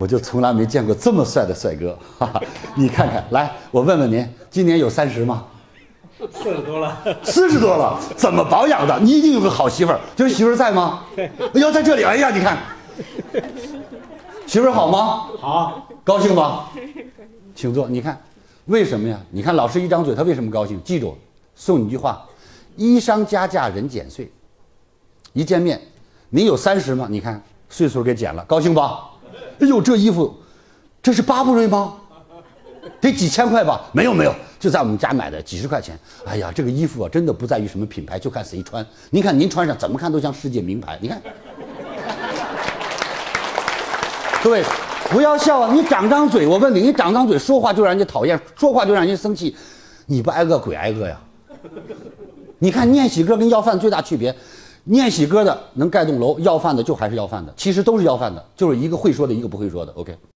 我就从来没见过这么帅的帅哥，哈哈！你看看，来，我问问您，今年有三十吗？四十多了，四十多了，怎么保养的？你一定有个好媳妇儿，就是媳妇儿在吗？哎呦，在这里，哎呀，你看，媳妇儿好吗？好，高兴吗？请坐。你看，为什么呀？你看老师一张嘴，他为什么高兴？记住，送你一句话：衣裳加价人减岁。一见面，你有三十吗？你看岁数给减了，高兴吧？哎呦，这衣服，这是巴布瑞吗？得几千块吧？没有没有，就在我们家买的，几十块钱。哎呀，这个衣服啊，真的不在于什么品牌，就看谁穿。您看您穿上，怎么看都像世界名牌。你看，各位不要笑啊！你长张嘴，我问你，你长张嘴说话就让人家讨厌，说话就让人生气，你不挨饿鬼挨饿呀？你看念喜哥跟要饭最大区别，念喜歌的能盖栋楼，要饭的就还是要饭的，其实都是要饭的，就是一个会说的，一个不会说的。OK。